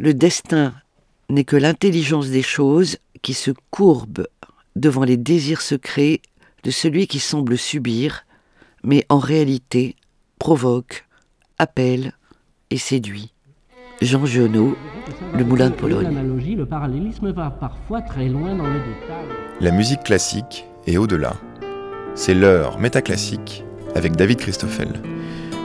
Le destin n'est que l'intelligence des choses qui se courbe devant les désirs secrets de celui qui semble subir, mais en réalité provoque, appelle et séduit. Jean Giono, Le Moulin de Pologne. le parallélisme va parfois très loin dans le détail. La musique classique et au-delà. C'est l'heure métaclassique avec David Christoffel.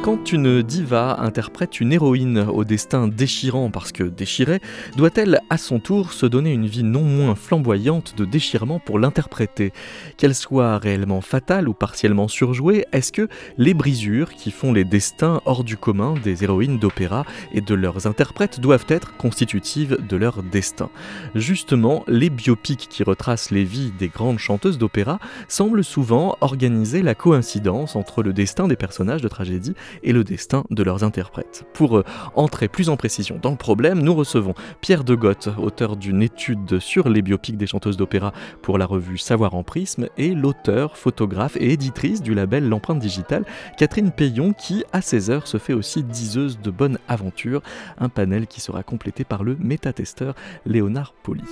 Quand une diva interprète une héroïne au destin déchirant parce que déchirée, doit-elle à son tour se donner une vie non moins flamboyante de déchirement pour l'interpréter? Qu'elle soit réellement fatale ou partiellement surjouée, est-ce que les brisures qui font les destins hors du commun des héroïnes d'opéra et de leurs interprètes doivent être constitutives de leur destin? Justement, les biopics qui retracent les vies des grandes chanteuses d'opéra semblent souvent organiser la coïncidence entre le destin des personnages de tragédie et le destin de leurs interprètes. Pour euh, entrer plus en précision dans le problème, nous recevons Pierre de Goth, auteur d'une étude sur les biopics des chanteuses d'opéra pour la revue Savoir en prisme, et l'auteur, photographe et éditrice du label L'empreinte digitale, Catherine Payon, qui à 16h se fait aussi diseuse de bonne aventure, un panel qui sera complété par le métatesteur Léonard Poli.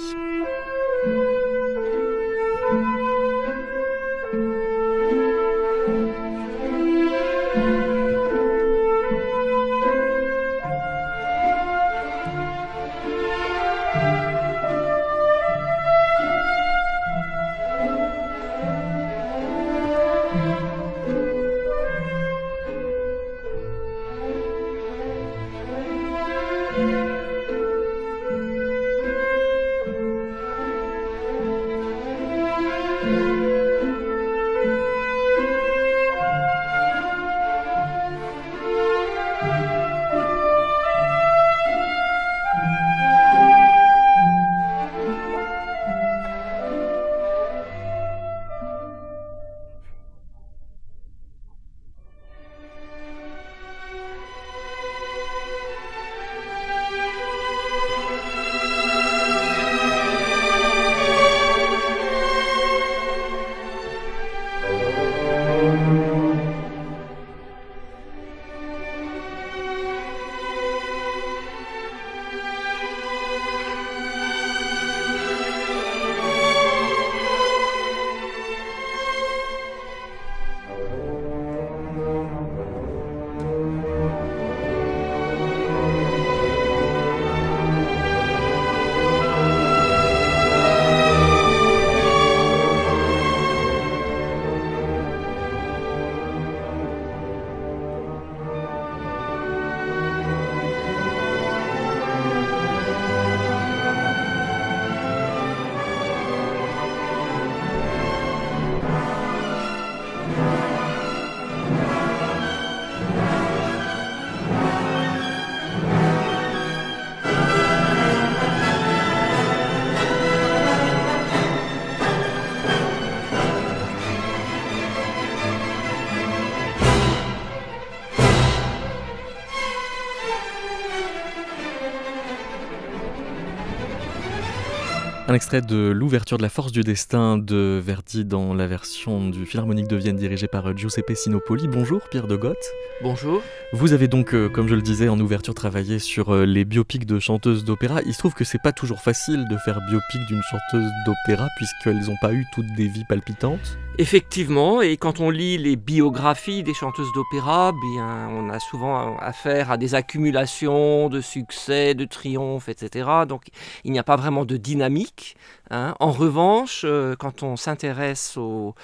Un extrait de l'ouverture de La Force du Destin de Verdi dans la version du Philharmonique de Vienne dirigée par Giuseppe Sinopoli. Bonjour Pierre de Goth. Bonjour. Vous avez donc, euh, comme je le disais en ouverture, travaillé sur euh, les biopics de chanteuses d'opéra. Il se trouve que c'est pas toujours facile de faire biopic d'une chanteuse d'opéra puisqu'elles n'ont pas eu toutes des vies palpitantes. Effectivement, et quand on lit les biographies des chanteuses d'opéra, bien, on a souvent affaire à des accumulations de succès, de triomphes, etc. Donc il n'y a pas vraiment de dynamique. Hein. En revanche, euh, quand on s'intéresse aux,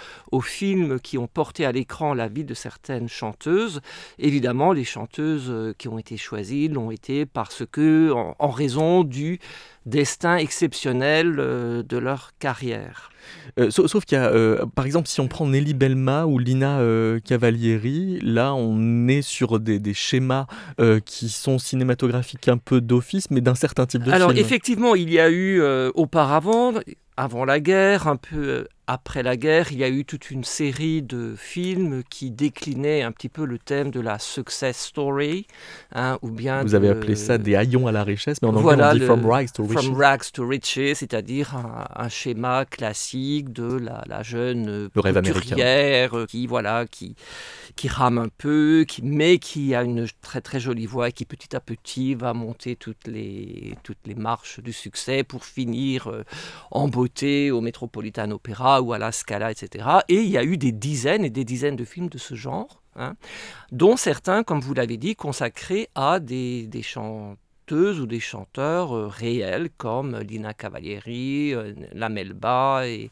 films qui ont porté à l'écran la vie de certaines chanteuses, évidemment, les chanteuses euh, qui ont été choisies l'ont été parce que, en, raison du destin exceptionnel euh, de leur carrière. sauf, qu'il y a, par exemple, si on prend Nelly Belma ou Lina Cavalieri, là on est sur des, schémas qui sont cinématographiques un peu d'office, mais d'un certain type de Alors effectivement, il y a eu auparavant avant la guerre, un peu après la guerre, il y a eu toute une série de films qui déclinaient un petit peu le thème de la success story, hein, ou bien. Vous avez appelé ça des haillons à la richesse, mais en anglais Voilà, on dit le- from rags to riches. From rags to riches, c'est-à-dire un, un schéma classique de la, la jeune euh, Le rêve américain. euh, qui voilà, qui qui rame un peu, qui mais qui a une très très jolie voix et qui petit à petit va monter toutes les toutes les marches du succès pour finir euh, en beauté au Metropolitan Opera ou à la Scala, etc. Et il y a eu des dizaines et des dizaines de films de ce genre, hein, dont certains, comme vous l'avez dit, consacrés à des, des ou des chanteurs euh, réels comme Lina Cavalieri, euh, La Melba et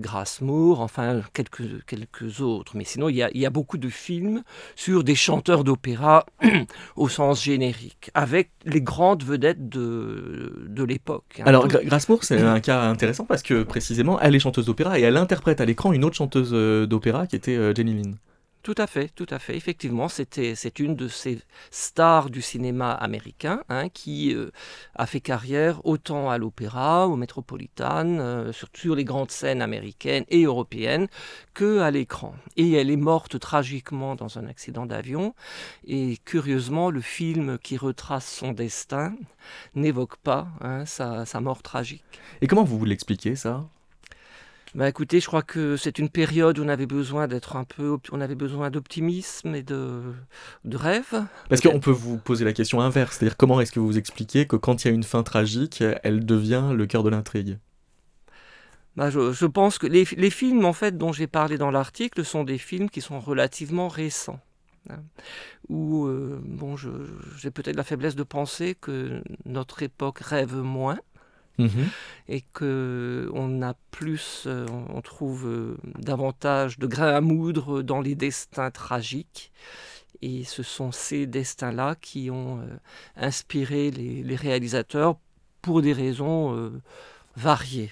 Grace Moore, enfin quelques, quelques autres. Mais sinon, il y, a, il y a beaucoup de films sur des chanteurs d'opéra au sens générique, avec les grandes vedettes de, de l'époque. hein. Alors, Gra- Grace Moore, c'est un cas intéressant parce que précisément, elle est chanteuse d'opéra et elle interprète à l'écran une autre chanteuse euh, d'opéra qui était euh, Jenny Lynn. Tout à fait, tout à fait. Effectivement, c'était, c'est une de ces stars du cinéma américain hein, qui euh, a fait carrière autant à l'opéra, au Metropolitan, euh, sur, les grandes scènes américaines et européennes, que à l'écran. Et elle est morte tragiquement dans un accident d'avion. Et curieusement, le film qui retrace son destin n'évoque pas hein, sa, sa mort tragique. Et comment vous l'expliquez ça? Bah écoutez, je crois que c'est une période où on avait besoin d'être un peu, on avait besoin d'optimisme et de, de rêve. Parce qu'on peut vous poser la question inverse, c'est-à-dire comment est-ce que vous expliquez que quand il y a une fin tragique, elle devient le cœur de l'intrigue? Bah, je, je pense que les, les films en fait dont j'ai parlé dans l'article sont des films qui sont relativement récents. hein, où euh, bon, j'ai peut-être la faiblesse de penser que notre époque rêve moins Mhm. et que on a plus, euh, on trouve euh, davantage de grains à moudre dans les destins tragiques. Et ce sont ces destins-là qui ont euh, inspiré les, réalisateurs pour des raisons variées.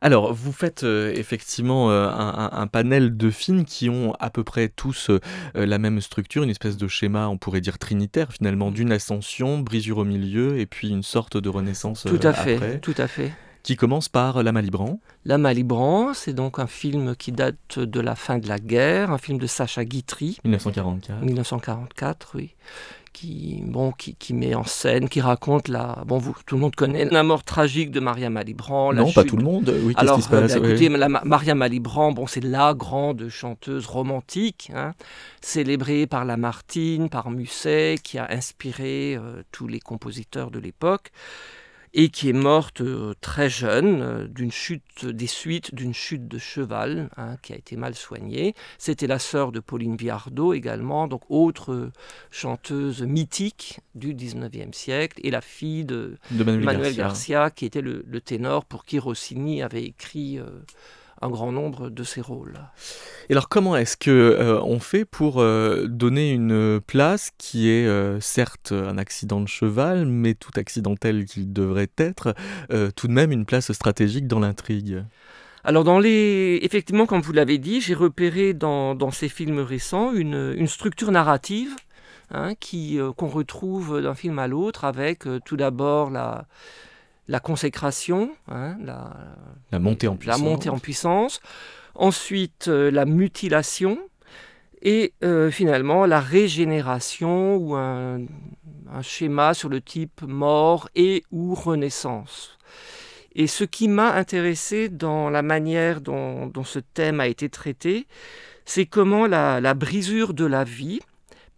Alors, vous faites euh, effectivement euh, un, panel de films qui ont à peu près tous euh, la même structure, une espèce de schéma, on pourrait dire trinitaire finalement, d'une ascension, brisure au milieu, et puis une sorte de renaissance Tout à fait, après, tout à fait. Qui commence par La Malibran. La Malibran, c'est donc un film qui date de la fin de la guerre, un film de Sacha Guitry, 1944. 1944, oui, qui, bon, qui, qui met en scène, qui raconte la... Bon, vous, tout le monde connaît la mort tragique de Maria Malibran. la non, pas tout le monde. Oui, Alors, qui se passe bah, écoutez, la Ma- Maria Malibran, bon, c'est la grande chanteuse romantique, hein, célébrée par Lamartine, par Musset, qui a inspiré euh, tous les compositeurs de l'époque, et qui est morte euh, très jeune euh, d'une chute, des suites d'une chute de cheval, hein, qui a été mal soignée. C'était la sœur de Pauline Viardot également, donc autre chanteuse mythique du 19e siècle, et la fille de de Manuel, Manuel Garcia. Garcia, qui était le, le ténor pour qui Rossini avait écrit euh, un grand nombre de ses rôles. Et alors comment est-ce que euh, on fait pour euh, donner une place qui est euh, certes un accident de cheval, mais tout accidentel qu'il devrait être, tout de même une place stratégique dans l'intrigue? Alors, dans les... effectivement, comme vous l'avez dit, j'ai repéré dans, dans ces films récents une, une structure narrative hein, qui, euh, qu'on retrouve d'un film à l'autre avec euh, tout d'abord la, la consécration, hein, la, La montée en la puissance. montée en puissance, ensuite euh, la mutilation et euh, finalement la régénération ou un, un schéma sur le type mort et ou renaissance. Et ce qui m'a intéressé dans la manière dont, dont ce thème a été traité, c'est comment la, la brisure de la vie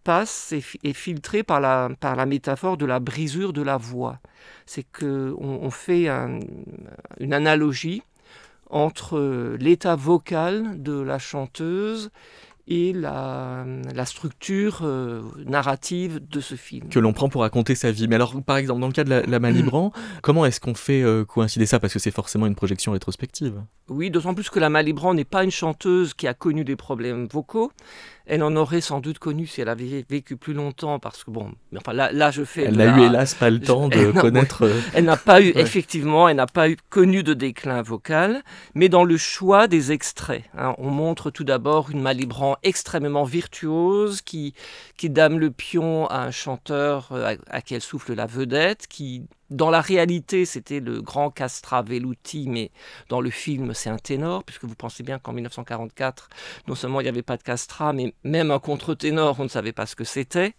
passe et est filtrée par la, par la métaphore de la brisure de la voix. C'est qu'on on fait un- une analogie entre l'état vocal de la chanteuse et la, la structure euh, narrative de ce film. que l'on prend pour raconter sa vie. Mais alors, par exemple, dans le cas de la, la Malibran, comment est-ce qu'on fait euh, coïncider ça? Parce que c'est forcément une projection rétrospective. Oui, d'autant plus que la Malibran n'est pas une chanteuse qui a connu des problèmes vocaux. Elle en aurait sans doute connu si elle avait vécu plus longtemps, parce que bon, enfin là, là je fais. Elle n'a la- eu hélas pas le temps de Elle connaître... euh, Elle n'a pas eu, Ouais. effectivement, elle n'a pas eu connu de déclin vocal, mais dans le choix des extraits. hein. on montre tout d'abord une Malibran extrêmement virtuose, qui, qui dame le pion à un chanteur euh, à, qui elle souffle la vedette, qui dans la réalité c'était le grand Castra Veluti, mais dans le film c'est un ténor, puisque vous pensez bien qu'en 1944, non seulement il n'y avait pas de Castra, mais même un contre-ténor, on ne savait pas ce que c'était.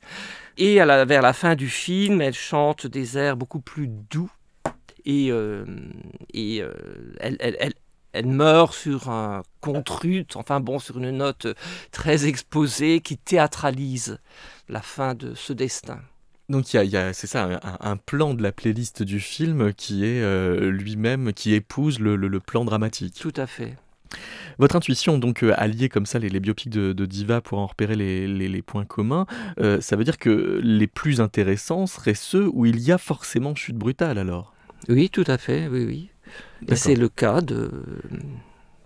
Et vers la fin du film, elle chante des airs beaucoup plus doux et, euh, euh, elle, meurt sur un contrut, enfin bon, sur une note très exposée qui théâtralise la fin de ce destin. Donc il y a, c'est ça, un, plan de la playlist du film qui est euh, lui-même, qui épouse le, plan dramatique. Tout à fait. Votre intuition, donc euh, allier comme ça les, biopics de, Diva pour en repérer les, points communs, euh, ça veut dire que les plus intéressants seraient ceux où il y a forcément chute brutale alors? Oui, tout à fait, oui, oui. Et c'est le cas de.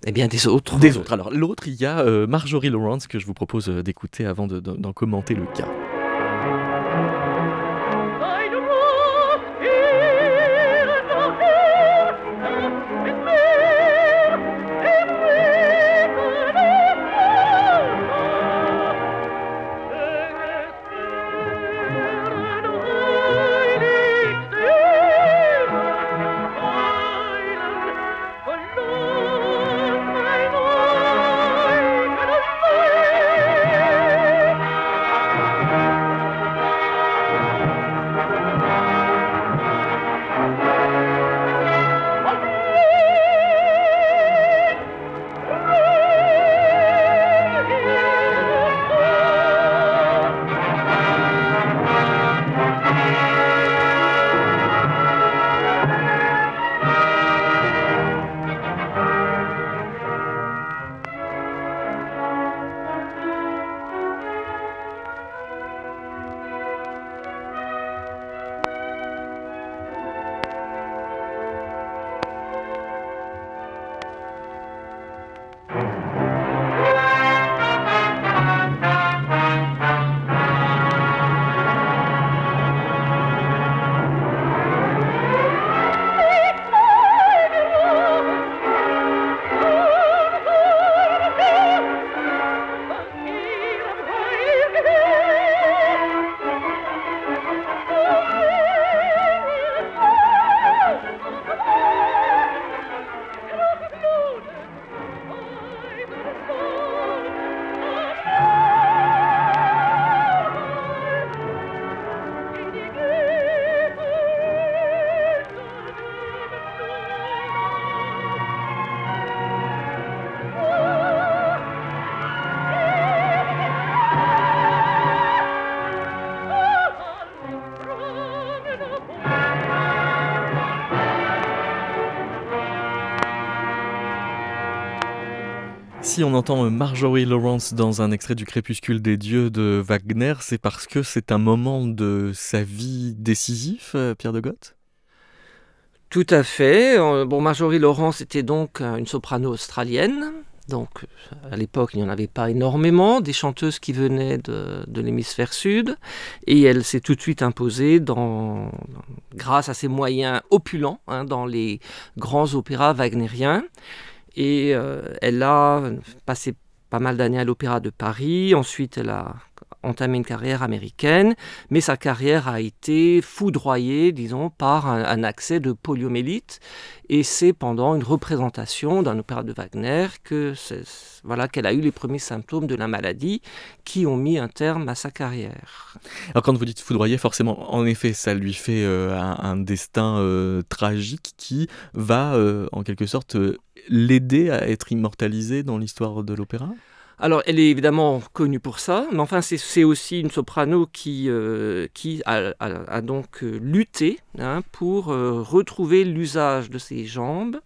Eh bien, des autres. Des autres. Alors, l'autre, il y a Marjorie Lawrence que je vous propose d'écouter avant d'en commenter le cas. Si on entend euh, Marjorie Lawrence dans un extrait du Crépuscule des dieux de Wagner, c'est parce que c'est un moment de sa vie décisif, euh, Pierre de Goth Tout à fait. Euh, bon, Marjorie Lawrence était donc une soprano australienne. Donc, à l'époque, il n'y en avait pas énormément, des chanteuses qui venaient de, l'hémisphère sud, et elle s'est tout de suite imposée dans, grâce à ses moyens opulents hein, dans les grands opéras wagnériens. Et euh, elle a passé pas mal d'années à l'Opéra de Paris. Ensuite, elle a entamé une carrière américaine, mais sa carrière a été foudroyée, disons, par un, accès de poliomélite. Et c'est pendant une représentation d'un opéra de Wagner qu'elle a eu les premiers symptômes de la maladie qui ont mis un terme à sa carrière. Alors quand vous dites foudroyée, forcément, en effet, ça lui fait euh, un, destin euh, tragique qui va, en quelque sorte, l'aider à être immortalisée dans l'histoire de l'opéra? Alors, elle est évidemment connue pour ça, mais enfin, c'est aussi une soprano qui, euh, qui a, donc euh, lutté hein, pour euh, retrouver l'usage de ses jambes.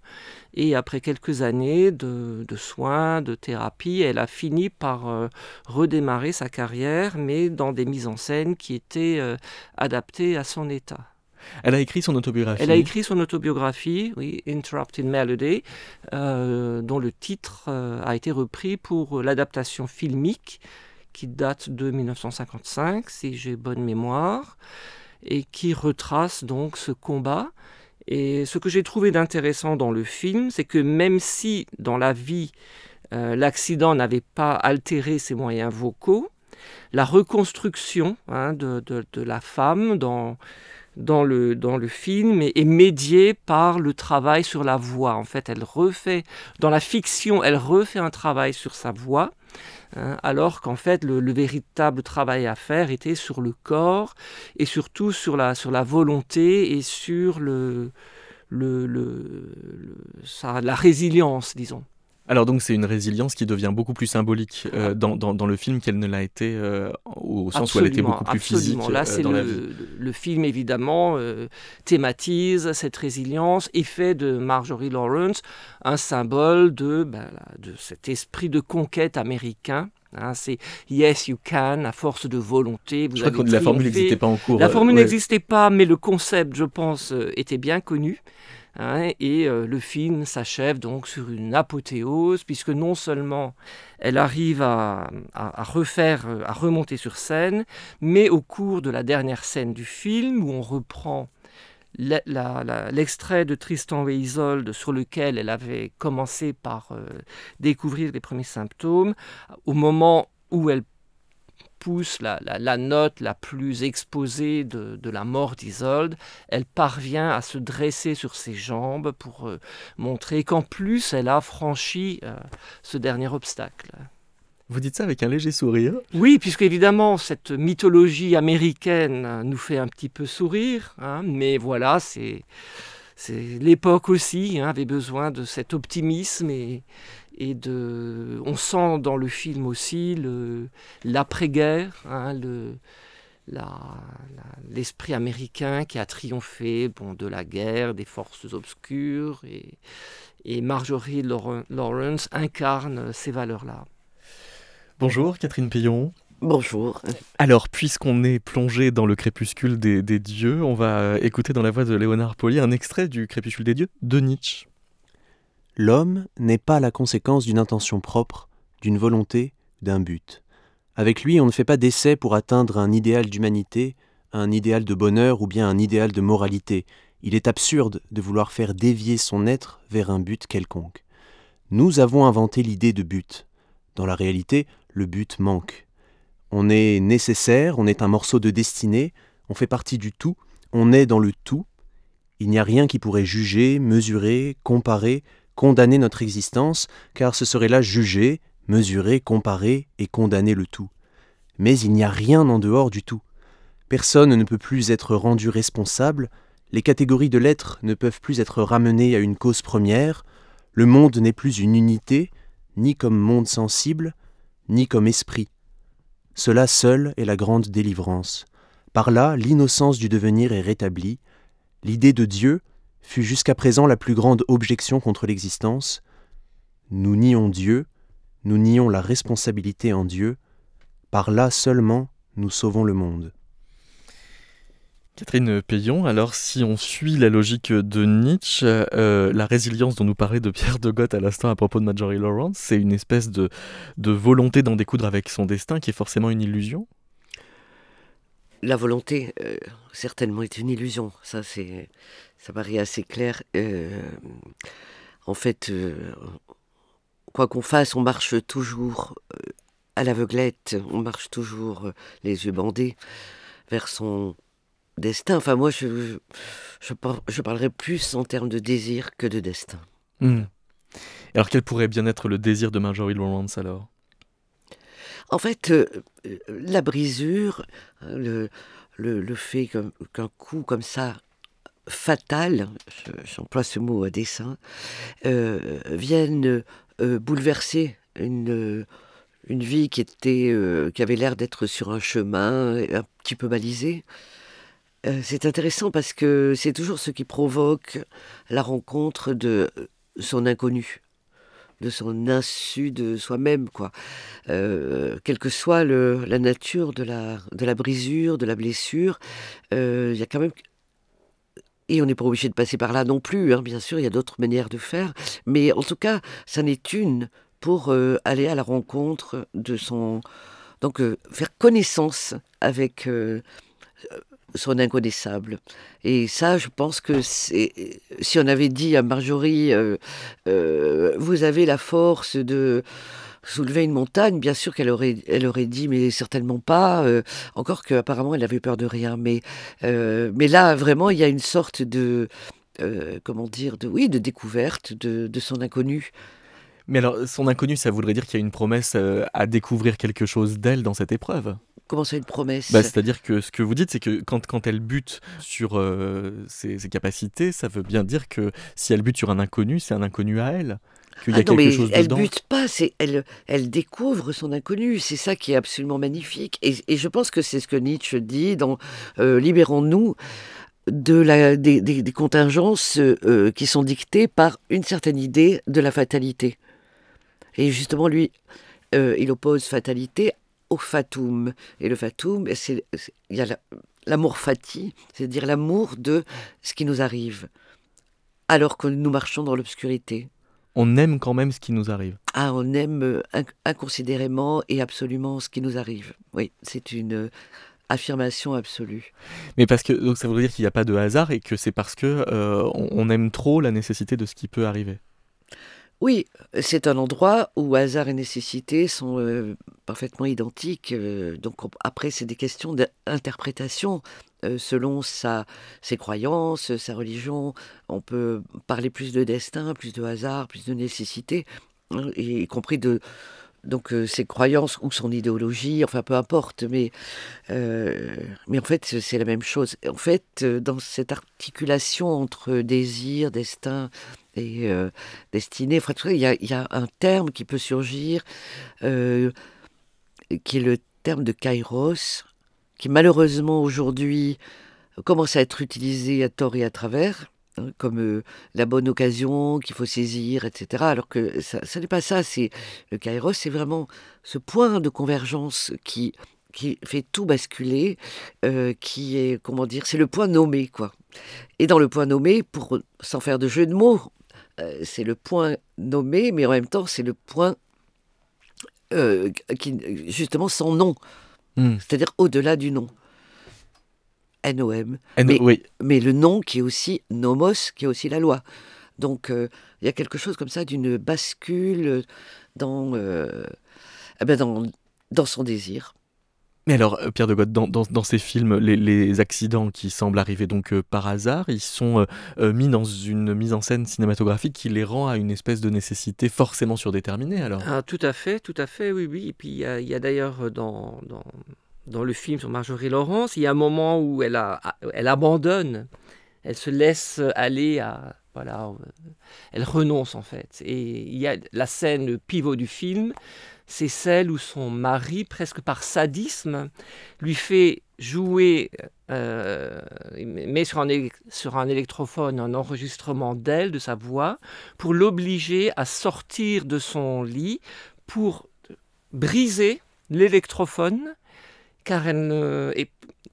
Et après quelques années de, de, soins, de thérapie, elle a fini par redémarrer sa carrière, mais dans des mises en scène qui étaient adaptées à son état. Elle a écrit son autobiographie. Elle a écrit son autobiographie, oui, Interrupted Melody, euh, dont le titre euh, a été repris pour l'adaptation filmique qui date de 1955, si j'ai bonne mémoire, et qui retrace donc ce combat. Et ce que j'ai trouvé d'intéressant dans le film, c'est que même si dans la vie L'accident n'avait pas altéré ses moyens vocaux. La reconstruction hein, de, la femme dans, dans le, dans le film est, médiée par le travail sur la voix. En fait, elle refait, dans la fiction, elle refait un travail sur sa voix. Hein, alors qu'en fait le, véritable travail à faire était sur le corps et surtout sur la, sur la volonté et sur le, le, le, la résilience, disons. Alors donc c'est une résilience qui devient beaucoup plus symbolique euh, dans, dans, le film qu'elle ne l'a été euh, au sens où elle était beaucoup plus physique Là euh, c'est le, le, film évidemment thématise cette résilience et fait de Marjorie Lawrence un symbole de, ben, de cet esprit de conquête américain. Hein, c'est yes you can à force de volonté. Vous je crois que la formule n'existait pas en cours. La formule n'existait pas, mais le concept, je pense, était bien connu. Hein, et euh, le film s'achève donc sur une apothéose, puisque non seulement elle arrive à, refaire, euh, à remonter sur scène, mais au cours de la dernière scène du film, où on reprend l'extrait de Tristan et Isolde sur lequel elle avait commencé par euh, découvrir les premiers symptômes, au moment où elle pousse la, note la plus exposée de, la mort d'Isolde, elle parvient à se dresser sur ses jambes pour euh, montrer qu'en plus elle a franchi euh, ce dernier obstacle. Vous dites ça avec un léger sourire Oui, puisque évidemment cette mythologie américaine nous fait un petit peu sourire, hein, mais voilà, c'est l'époque aussi hein, avait besoin de cet optimisme et, et de, on sent dans le film aussi l'après-guerre, hein, le, l'esprit américain qui a triomphé bon, de la guerre, des forces obscures, et, et Marjorie Lawrence incarne ces valeurs-là. Bonjour Catherine Payon. Bonjour. Alors, puisqu'on est plongé dans le crépuscule des, des, dieux, on va écouter dans la voix de Léonard Poli un extrait du crépuscule des dieux de Nietzsche. L'homme n'est pas la conséquence d'une intention propre, d'une volonté, d'un but. Avec lui, on ne fait pas d'essai pour atteindre un idéal d'humanité, un idéal de bonheur ou bien un idéal de moralité. Il est absurde de vouloir faire dévier son être vers un but quelconque. Nous avons inventé l'idée de but. Dans la réalité, le but manque. On est nécessaire, on est un morceau de destinée, on fait partie du tout, on est dans le tout. Il n'y a rien qui pourrait juger, mesurer, comparer, condamner notre existence, car ce serait là juger, mesurer, comparer et condamner le tout. Mais il n'y a rien en dehors du tout. Personne ne peut plus être rendu responsable, les catégories de l'être ne peuvent plus être ramenées à une cause première, le monde n'est plus une unité, ni comme monde sensible, ni comme esprit. Cela seul est la grande délivrance. Par là, l'innocence du devenir est rétablie, l'idée de Dieu, fut jusqu'à présent la plus grande objection contre l'existence. Nous nions Dieu, nous nions la responsabilité en Dieu, par là seulement nous sauvons le monde. Catherine Payon, alors si on suit la logique de Nietzsche, euh, la résilience dont nous parlait de Pierre de Goth à l'instant à propos de Marjorie Lawrence, c'est une espèce de, de volonté d'en découdre avec son destin qui est forcément une illusion? La volonté, euh, certainement, est une illusion. Ça, c'est ça paraît assez clair. Euh, en fait, euh, quoi qu'on fasse, on marche toujours euh, à l'aveuglette, on marche toujours les yeux bandés vers son destin. Enfin, moi, je, je, parlerai plus en termes de désir que de destin. Hmm. Alors, quel pourrait bien être le désir de Marjorie Lawrence alors? En fait, la brisure, le, le, le fait qu'un coup comme ça fatales, j'emploie ce mot à dessein, euh, viennent euh, bouleverser une, une vie qui, était, euh, qui avait l'air d'être sur un chemin un petit peu balisé. c'est intéressant parce que c'est toujours ce qui provoque la rencontre de son inconnu de son insu de soi-même, quoi. quelle que soit le, la nature de la, de la brisure, de la blessure, il y a quand même et on n'est pas obligé de passer par là non plus, hein, bien sûr, il y a d'autres manières de faire. Mais en tout cas, ça n'est une pour euh, aller à la rencontre de son... Donc, euh, faire connaissance avec... Euh, son inconnaissable. Et ça, je pense que si on avait dit à Marjorie, vous avez la force de soulever une montagne, bien sûr qu'elle aurait, elle aurait dit, mais certainement pas. euh, encore qu'apparemment, elle avait peur de rien. Mais, euh, mais là, vraiment, il y a une sorte de, euh, comment dire, de, oui, de découverte de, de son inconnu. Mais alors, son inconnu, ça voudrait dire qu'il y a une promesse euh, à découvrir quelque chose d'elle dans cette épreuve? Comment ça, une promesse? Bah, C'est-à-dire que ce que vous dites, c'est que quand, quand elle bute sur euh, ses, ses capacités, ça veut bien dire que si elle bute sur un inconnu, c'est un inconnu à elle. Qu'il y a Ah non, quelque mais chose elle dedans. bute pas, c'est elle, elle découvre son inconnu. C'est ça qui est absolument magnifique. Et, et je pense que c'est ce que Nietzsche dit dans euh, Libérons-nous de la, des, des- des contingences euh, qui sont dictées par une certaine idée de la fatalité. Et justement, lui, euh, il oppose fatalité au fatum. Et le fatum, c'est c'est- il y a la- l'amour fati, c'est-à-dire l'amour de ce qui nous arrive, alors que nous marchons dans l'obscurité. On aime quand même ce qui nous arrive. Ah, on aime euh, inc- inconsidérément et absolument ce qui nous arrive. Oui, c'est une euh, affirmation absolue. Mais parce que donc ça voudrait dire qu'il n'y a pas de hasard et que c'est parce que euh, on, on aime trop la nécessité de ce qui peut arriver. Oui, c'est un endroit où hasard et nécessité sont euh, parfaitement identiques. euh, donc on- après, c'est des questions d'interprétation euh, selon sa, ses croyances, sa religion. On peut parler plus de destin, plus de hasard, plus de nécessité, y compris de donc ses croyances ou son idéologie, enfin peu importe, mais, mais en fait c'est la même chose. En fait, dans cette articulation entre désir, destin et euh, il y, a, un terme qui peut surgir, euh, qui est le terme de kairos, qui malheureusement aujourd'hui commence à être utilisé à tort et à travers, hein, comme euh, la bonne occasion qu'il faut saisir, etc. Alors que ça, n'est pas ça. C'est le kairos, c'est vraiment ce point de convergence qui qui fait tout basculer, euh, qui est comment dire, c'est le point nommé quoi. Et dans le point nommé, pour sans faire de jeu de mots, c'est le point nommé, mais en même temps c'est le point euh, qui justement sans nom, Hmm. c'est-à-dire au-delà du nom. N-O-M Et Mais- oui, mais le nom qui est aussi nomos, qui est aussi la loi. Donc euh, il y a quelque chose comme ça d'une bascule dans, euh, eh ben, dans, dans son désir. Mais alors, euh, Pierre de Goth, dans, ces films, les, accidents qui semblent arriver donc euh, par hasard, ils sont euh, mis dans une mise en scène cinématographique qui les rend à une espèce de nécessité forcément surdéterminée. Alors, Ah, tout à fait, tout à fait, oui, oui. Et puis il y a, d'ailleurs dans, dans, le film sur Marjorie Laurence, il y a un moment où elle, elle abandonne, elle se laisse aller à... Voilà, elle renonce en fait. Et il y a la scène pivot du film, c'est celle où son mari, presque par sadisme, lui fait jouer, euh, met sur un, électrophone un enregistrement d'elle, de sa voix, pour l'obliger à sortir de son lit pour briser l'électrophone, car elle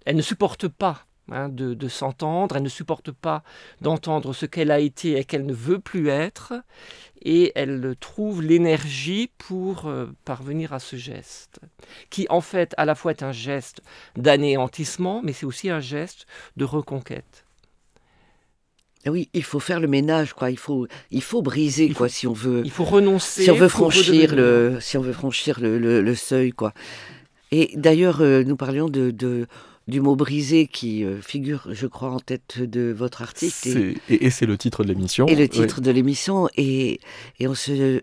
elle ne supporte pas hein, de, de s'entendre, elle ne supporte pas d'entendre ce qu'elle a été et qu'elle ne veut plus être, et elle trouve l'énergie pour euh, parvenir à ce geste, qui en fait à la fois est un geste d'anéantissement, mais c'est aussi un geste de reconquête. Ah Oui, il faut faire le ménage, quoi. Il faut, il faut briser, Il quoi, si on veut, Il faut renoncer. si on veut franchir le, si on veut franchir le, le- le seuil, quoi. Et d'ailleurs, euh, nous parlions de, de- du mot brisé qui euh, figure, je crois, en tête de votre article. Et- c'est- et, et c'est le titre de l'émission. et le titre de l'émission et, et on se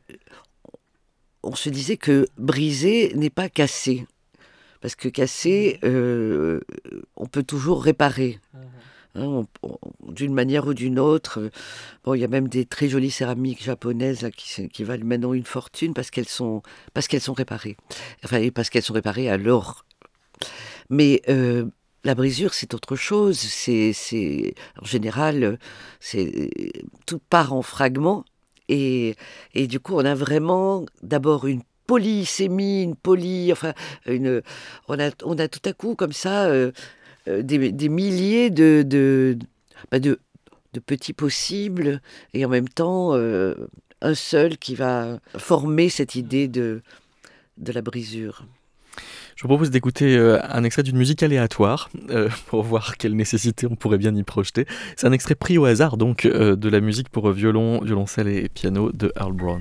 on se disait que briser n'est pas casser parce que casser euh, on peut toujours réparer. Hein, on- on- d'une manière ou d'une autre bon il y a même des très jolies céramiques japonaises là, qui, valent maintenant une fortune parce qu'elles sont parce qu'elles sont réparées. Enfin et parce qu'elles sont réparées à l'or. Mais euh, la brisure, c'est autre chose. C'est, c'est, en général, euh, c'est tout part en fragments. Et, et du coup, on a vraiment d'abord une polysémie, une poly, enfin, on a, tout à coup comme ça euh, euh, des, milliers de, bah, de, de petits possibles et en même temps euh, un seul qui va former cette idée de, de la brisure. Je vous propose d'écouter euh, un extrait d'une musique aléatoire euh, pour voir quelle nécessité on pourrait bien y projeter. C'est un extrait pris au hasard donc euh, de la musique pour violon, violoncelle et piano de Earl Brown.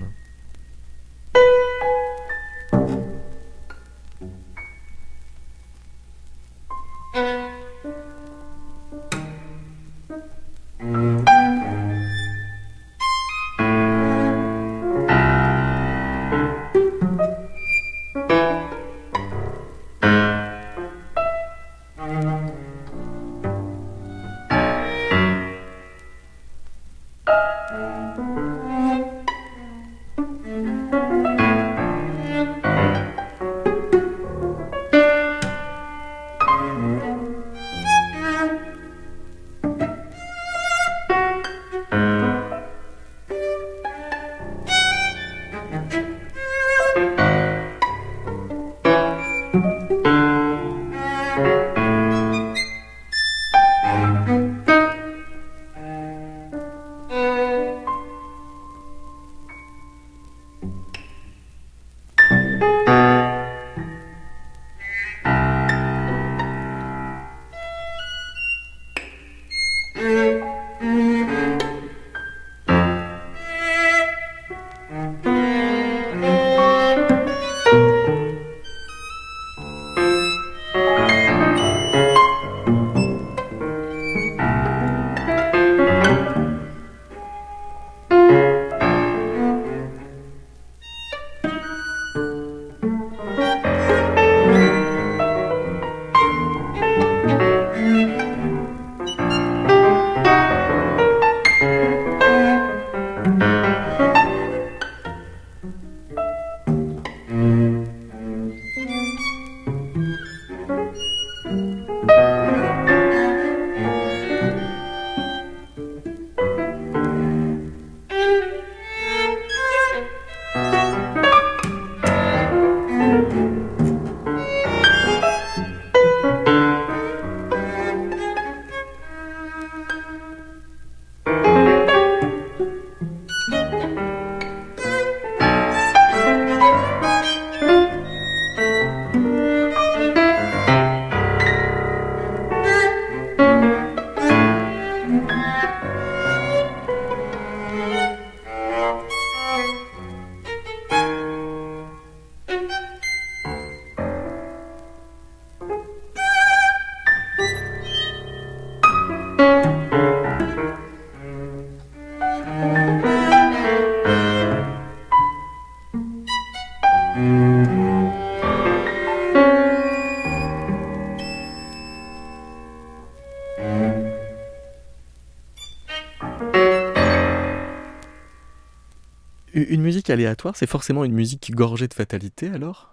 Musique aléatoire, c'est forcément une musique gorgée de fatalité alors?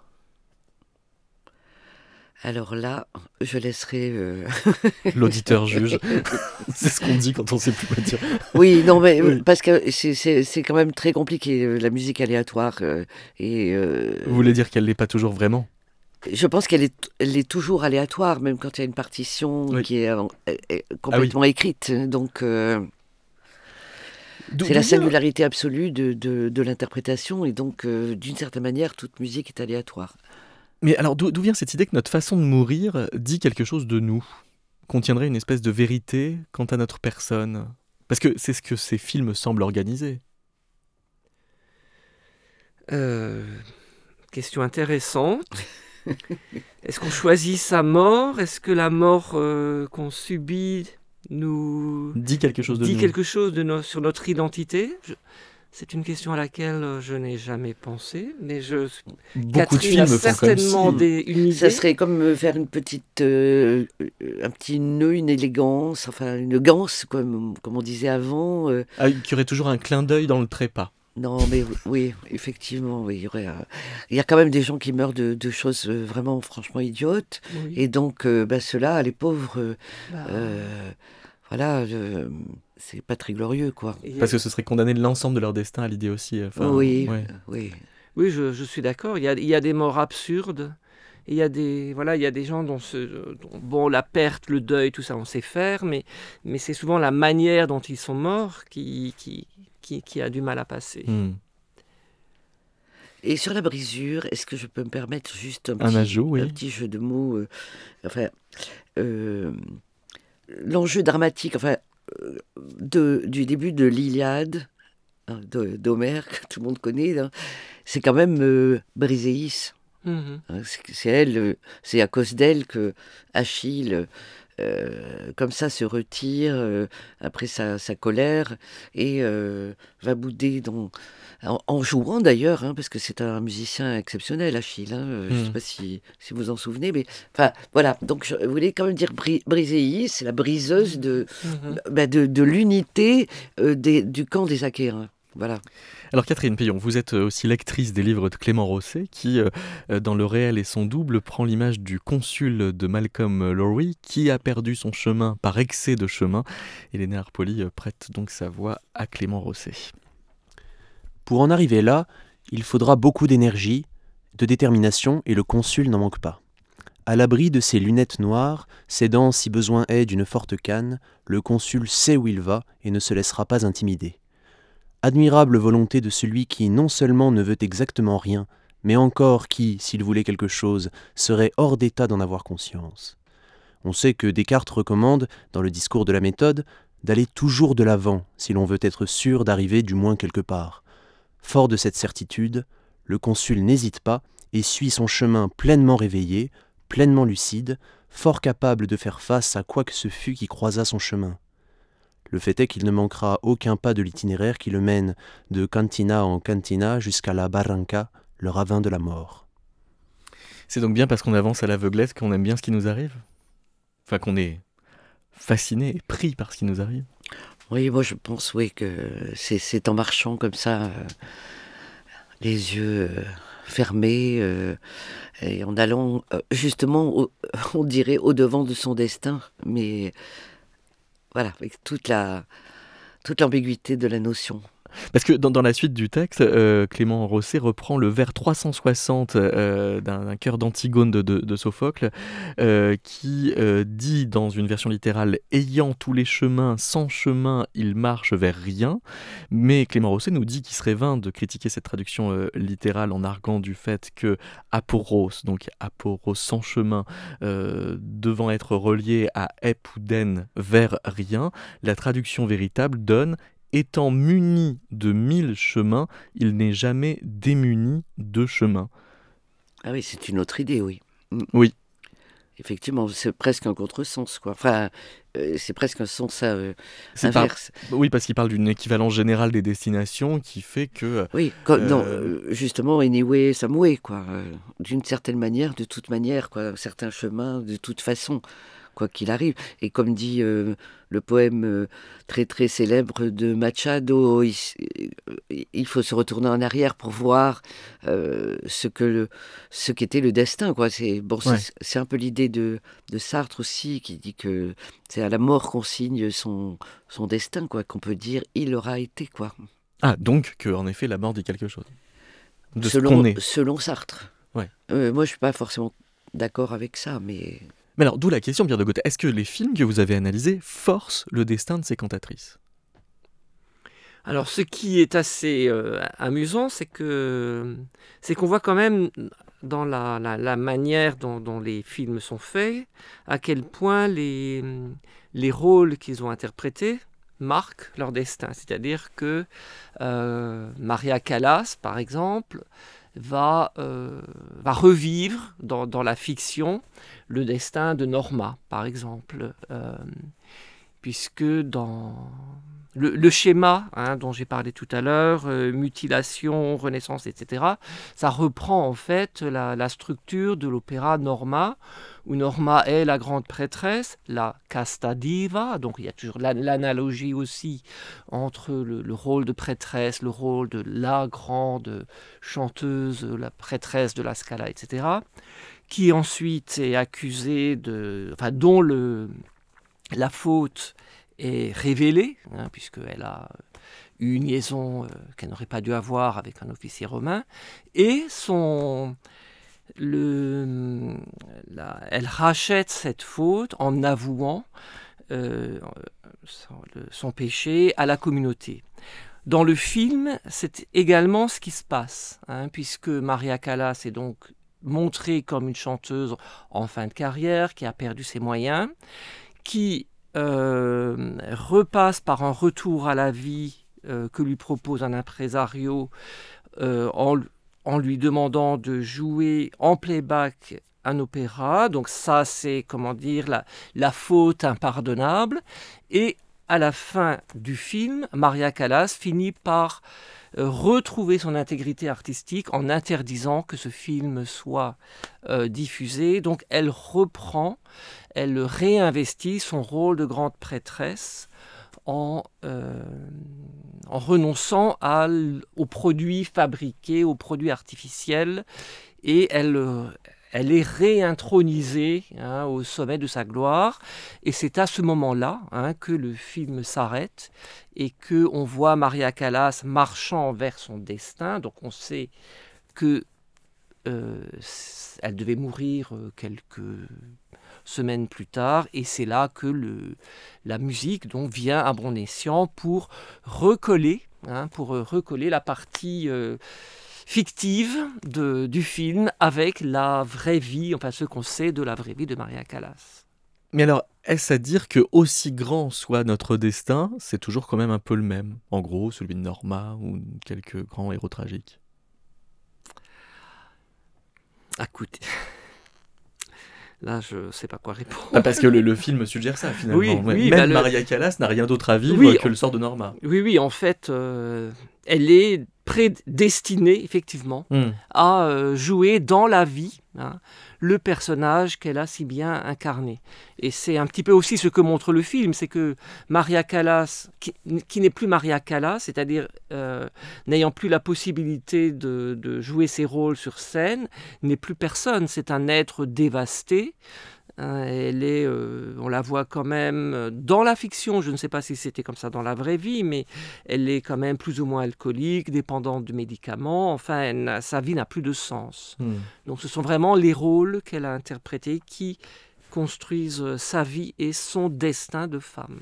Alors là, je laisserai. euh, L'auditeur juge. c'est ce qu'on dit quand on sait plus quoi dire. Oui, non, mais Oui. parce que c'est- quand même très compliqué, euh, la musique aléatoire. euh, et euh, Vous voulez dire qu'elle l'est pas toujours vraiment? je pense qu'elle est, elle est toujours aléatoire, même quand il y a une partition Oui. Ah qui est, est complètement écrite. Donc, c'est la singularité absolue de, de, de l'interprétation. Et donc, euh, d'une certaine manière, toute musique est aléatoire. Mais alors d'où d'où vient cette idée que notre façon de mourir dit quelque chose de nous Contiendrait une espèce de vérité quant à notre personne? Parce que c'est ce que ces films semblent organiser. Euh, question intéressante. Est-ce qu'on choisit sa mort? Est-ce que la mort euh, qu'on subit nous Dit quelque chose de dit nous. quelque chose de no- sur notre identité Je- C'est une question à laquelle euh, je n'ai jamais pensé, mais je Beaucoup Catherine de a films font comme certainement si. des, une idée. Ça serait comme euh, faire une petite, euh, un petit nœud, une élégance, enfin une ganse, comme, comme on disait avant. euh, Ah, qu'il y aurait toujours un clin d'œil dans le trépas. Non, mais oui, effectivement, oui, il y aurait. euh, Il y a quand même des gens qui meurent de, de choses vraiment, franchement idiotes. Oui. Et donc, euh, bah, ceux-là, les pauvres, euh, Bah, euh, voilà, euh, c'est pas très glorieux, quoi. Parce que ce serait condamner l'ensemble de leur destin à l'idée aussi. enfin, oui, ouais. oui. Oui, je, je suis d'accord. Il y a, il y a des morts absurdes. Il y a des voilà, il y a des gens dont, ce, dont- bon la perte, le deuil, tout ça, on sait faire, mais mais c'est souvent la manière dont ils sont morts qui qui, qui, qui a du mal à passer. Hmm. Et sur la brisure, est-ce que je peux me permettre juste un, Un petit, ajout, oui. un petit jeu de mots euh, Enfin, euh, l'enjeu dramatique, enfin, euh, de, du début de l'Iliade hein, d'Homère, que tout le monde connaît, là, c'est quand même euh, Briséis. Mhm. Hein, C'est elle, euh, c'est à cause d'elle que Achille, euh, comme ça, se retire euh, après sa, sa colère et euh, va bouder dans, en, en jouant d'ailleurs, hein, parce que c'est un musicien exceptionnel, Achille. hein, Je ne sais Mm. pas si, si vous en souvenez, mais enfin voilà. Donc je voulais quand même dire Bri- c'est la briseuse de, Mhm. bah, de, de l'unité du camp des Achéens. Voilà. Alors Catherine Payon, vous êtes euh, aussi lectrice des livres de Clément Rosset qui, euh, euh, dans Le réel et son double, prend l'image du consul de Malcolm Lowry qui a perdu son chemin par excès de chemin. Et Léna Arpoli euh, prête donc sa voix à Clément Rosset. Pour en arriver là, il faudra beaucoup d'énergie, de détermination, et le consul n'en manque pas. À l'abri de ses lunettes noires, s'aidant si besoin est d'une forte canne, le consul sait où il va et ne se laissera pas intimider. Admirable volonté de celui qui non seulement ne veut exactement rien, mais encore qui, s'il voulait quelque chose, serait hors d'état d'en avoir conscience. On sait que Descartes recommande, dans le discours de la méthode, d'aller toujours de l'avant si l'on veut être sûr d'arriver du moins quelque part. Fort de cette certitude, le consul n'hésite pas et suit son chemin pleinement réveillé, pleinement lucide, fort capable de faire face à quoi que ce fût qui croisa son chemin. Le fait est qu'il ne manquera aucun pas de l'itinéraire qui le mène de cantina en cantina jusqu'à la barranca, le ravin de la mort. C'est donc bien parce qu'on avance à l'aveuglette qu'on aime bien ce qui nous arrive? Enfin qu'on est fasciné et pris par ce qui nous arrive? Oui, moi je pense oui que c'est- en marchant comme ça, euh, les yeux euh, fermés, euh, et en allant euh, justement, au- on dirait, au-devant de son destin, mais voilà, avec toute la toute l'ambiguïté de la notion. Parce que dans, la suite du texte, euh, Clément Rosset reprend le vers 360 euh, d'un chœur d'Antigone de, Sophocle, euh, qui dit dans une version littérale Ayant tous les chemins, sans chemin, il marche vers rien. Mais Clément Rosset nous dit qu'il serait vain de critiquer cette traduction littérale en arguant du fait que aporos, donc aporos sans chemin, devant être relié à ep vers rien, la traduction véritable donne étant muni de mille chemins, il n'est jamais démuni de chemins. Ah oui, c'est une autre idée, oui. Mm. Oui. Effectivement, c'est presque un contresens, quoi. Enfin, euh, c'est presque un sens euh, inverse. Oui, parce qu'il parle d'une équivalence générale des destinations qui fait que... Oui, comme, non, Euh, justement, anyway, someway, quoi. D'une certaine manière, de toute manière, quoi. Certains chemins, de toute façon, quoi qu'il arrive. Et comme dit euh, le poème euh, très très célèbre de Machado, il, euh, il faut se retourner en arrière pour voir ce que le, ce qu'était le destin, quoi. C'est bon, c'est- Ouais. c'est un peu l'idée de, de Sartre aussi, qui dit que c'est à la mort qu'on signe son, son destin, quoi. Qu'on peut dire, il aura été, quoi. Ah, donc que en effet la mort dit quelque chose. De ce selon, qu'on est. selon Sartre. Ouais. Euh, moi, je suis pas forcément d'accord avec ça, mais Mais alors, d'où la question, Pierre de Gauthier, est-ce que les films que vous avez analysés forcent le destin de ces cantatrices? Alors, ce qui est assez euh, amusant, c'est que c'est qu'on voit quand même dans la, manière dont, dont les films sont faits, à quel point les, les rôles qu'ils ont interprétés marquent leur destin. C'est-à-dire que euh, Maria Callas, par exemple, va, euh, va revivre dans, la fiction le destin de Norma, par exemple. Euh, puisque dans le, schéma hein, dont j'ai parlé tout à l'heure, euh, mutilation, renaissance, etc., ça reprend en fait la structure de l'opéra Norma, où Norma est la grande prêtresse, la casta diva, donc il y a toujours la- l'analogie aussi entre le, le rôle de prêtresse, le rôle de la grande chanteuse, la prêtresse de la Scala, etc., qui ensuite est accusée de... enfin dont la faute est révélée, hein, puisqu'elle a eu une liaison euh, qu'elle n'aurait pas dû avoir avec un officier romain, et son, la- elle rachète cette faute en avouant euh, son, péché à la communauté. Dans le film, c'est également ce qui se passe, hein, puisque Maria Callas est donc montrée comme une chanteuse en fin de carrière, qui a perdu ses moyens, qui euh, repasse par un retour à la vie euh, que lui propose un impresario euh, en, en, lui demandant de jouer en playback un opéra. Donc ça, c'est, comment dire, la, la faute impardonnable. Et à la fin du film, Maria Callas finit par euh, retrouver son intégrité artistique en interdisant que ce film soit euh, diffusé. Donc elle reprend, elle réinvestit son rôle de grande prêtresse en, euh, en renonçant aux produits fabriqués, aux produits artificiels, et elle, elle est réintronisée hein, au sommet de sa gloire. Et c'est à ce moment-là hein, que le film s'arrête et que on voit Maria Callas marchant vers son destin. Donc on sait que euh, elle devait mourir euh, quelques semaines plus tard, et c'est là que le, la musique donc vient à bon escient pour recoller, hein, pour euh, recoller la partie fictive de, du film avec la vraie vie, enfin ce qu'on sait de la vraie vie de Maria Callas. Mais alors, est-ce à dire que aussi grand soit notre destin, c'est toujours quand même un peu le même? En gros, celui de Norma ou quelques grands héros tragiques? Écoute, là je ne sais pas quoi répondre. Ah, parce que le, film suggère ça finalement. Oui, oui, Même bah, Maria Callas n'a rien d'autre à vivre que le sort de Norma. Oui, oui, en fait, euh, elle est prédestinée, effectivement, Hmm. à euh, jouer dans la vie hein, le personnage qu'elle a si bien incarné. Et c'est un petit peu aussi ce que montre le film, c'est que Maria Callas, qui, qui n'est plus Maria Callas, c'est-à-dire euh, n'ayant plus la possibilité de, de jouer ses rôles sur scène, n'est plus personne, c'est un être dévasté. Hein, Elle est, euh, on la voit quand même euh, dans la fiction, je ne sais pas si c'était comme ça dans la vraie vie, mais elle est quand même plus ou moins alcoolique, dépendante de médicaments, enfin elle sa vie n'a plus de sens. Hmm. Donc ce sont vraiment les rôles qu'elle a interprétés qui construisent euh, sa vie et son destin de femme.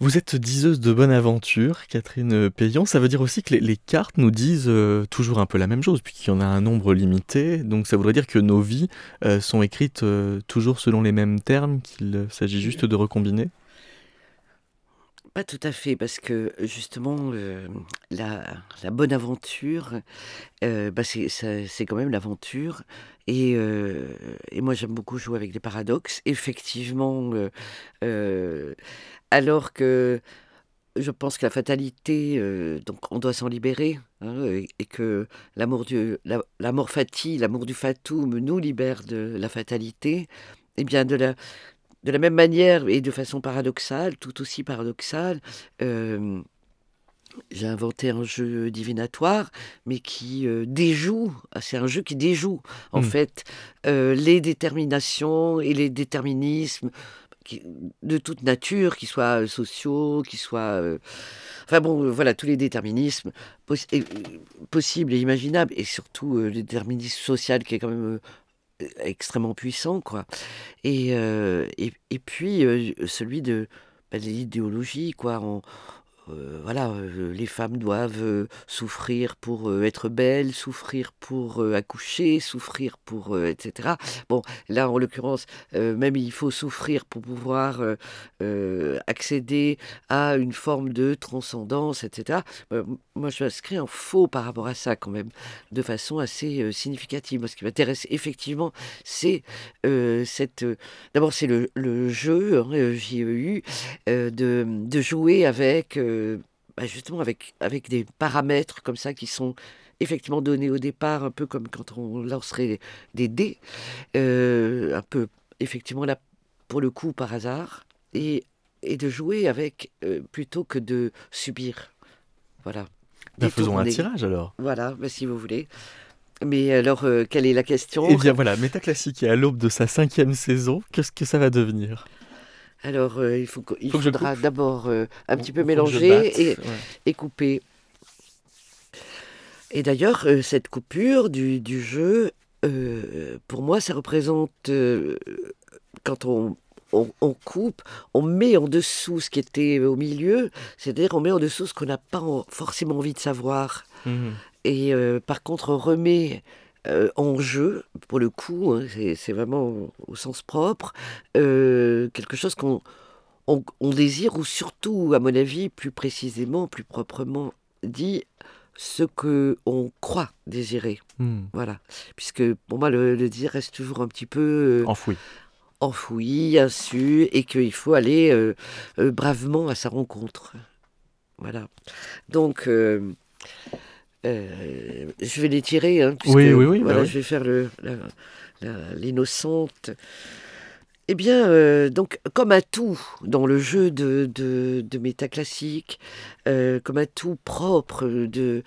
Vous êtes diseuse de bonne aventure, Catherine Payan. Ça veut dire aussi que les, cartes nous disent euh, toujours un peu la même chose, puisqu'il y en a un nombre limité. Donc ça voudrait dire que nos vies euh, sont écrites euh, toujours selon les mêmes termes, qu'il s'agit juste de recombiner? Pas tout à fait, parce que justement, la, bonne aventure, bah, c'est quand même l'aventure. Et, et moi, j'aime beaucoup jouer avec des paradoxes. Effectivement, alors que je pense que la fatalité, euh, donc on doit s'en libérer, hein, et, et que l'amour du, la, l'amour fati, l'amour du fatum nous libère de la fatalité, et bien de la, de la même manière et de façon paradoxale, tout aussi paradoxale, euh, j'ai inventé un jeu divinatoire, mais qui euh, déjoue, ah, c'est un jeu qui déjoue, en Mm. fait, euh, les déterminations et les déterminismes qui- de toute nature, qu'ils soient euh, sociaux, qu'ils soient... euh, Enfin bon, euh, voilà, tous les déterminismes possibles et imaginables, et surtout le déterminisme social qui est quand même extrêmement puissant, quoi. Et, et, et puis celui de, bah, de l'idéologie, quoi. Euh, voilà, les femmes doivent euh, souffrir pour euh, être belles, souffrir pour accoucher, souffrir pour etc. Bon, là en l'occurrence, même il faut souffrir pour pouvoir accéder à une forme de transcendance, etc. Moi, je m'inscris en faux par rapport à ça quand même, de façon assez significative. Ce qui m'intéresse effectivement, c'est cette. D'abord, c'est le, le jeu, hein, JEU, euh, de, de jouer avec, euh, bah, justement, avec, avec des paramètres comme ça qui sont effectivement donnés au départ, un peu comme quand on lancerait des dés, euh, un peu, effectivement, là, pour le coup, par hasard, et, et de jouer avec euh, plutôt que de subir. Voilà. Ben, faisons un tirage alors. Voilà, bah, si vous voulez. Mais alors, euh, quelle est la question? Eh bien voilà, Métaclassique est à l'aube de sa cinquième saison. Qu'est-ce que ça va devenir? Alors, euh, il, faut, Faut faudra d'abord euh, un petit peu mélanger et, ouais. et couper. Et d'ailleurs, euh, cette coupure du, du jeu, pour moi, ça représente, quand on, on, on coupe, on met en dessous ce qui était au milieu, c'est-à-dire on met en dessous ce qu'on n'a pas en- forcément envie de savoir. Mhm. Et par contre, on remet euh, en jeu, pour le coup, hein, c'est c'est vraiment au, sens propre, euh, quelque chose qu'on on, on désire, ou surtout, à mon avis, plus précisément, plus proprement dit, ce que on croit désirer. Mhm. Voilà. Puisque pour moi, le, le désir reste toujours un petit peu euh, Enfoui. enfoui, insu, et qu'il faut aller euh, euh, bravement à sa rencontre. Voilà. Donc, euh, euh, je vais les tirer, hein, puisque, Oui, oui, oui, bah voilà, je vais faire l'innocente. Eh bien, euh, donc, comme à tout dans le jeu de, de, de métaclassique, euh, comme à tout propre de,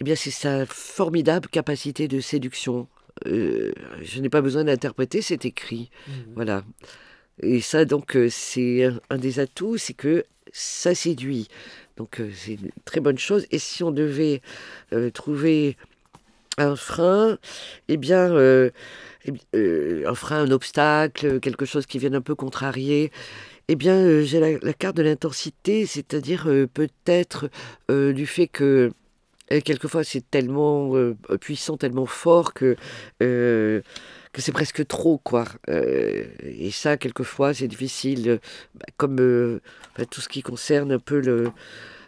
eh bien, c'est sa formidable capacité de séduction. Je n'ai pas besoin d'interpréter, c'est écrit. Voilà. Et ça, donc, c'est un, un des atouts, c'est que ça séduit. Donc, euh, c'est une très bonne chose. Et si on devait euh, trouver un frein, eh bien, euh, eh un frein, un obstacle, quelque chose qui vienne un peu contrarier, eh bien, j'ai la, carte de l'intensité, c'est-à-dire peut-être du fait que quelquefois c'est tellement puissant, tellement fort que c'est presque trop, quoi. Euh, et ça, quelquefois, c'est difficile, bah, comme euh, enfin, tout ce qui concerne un peu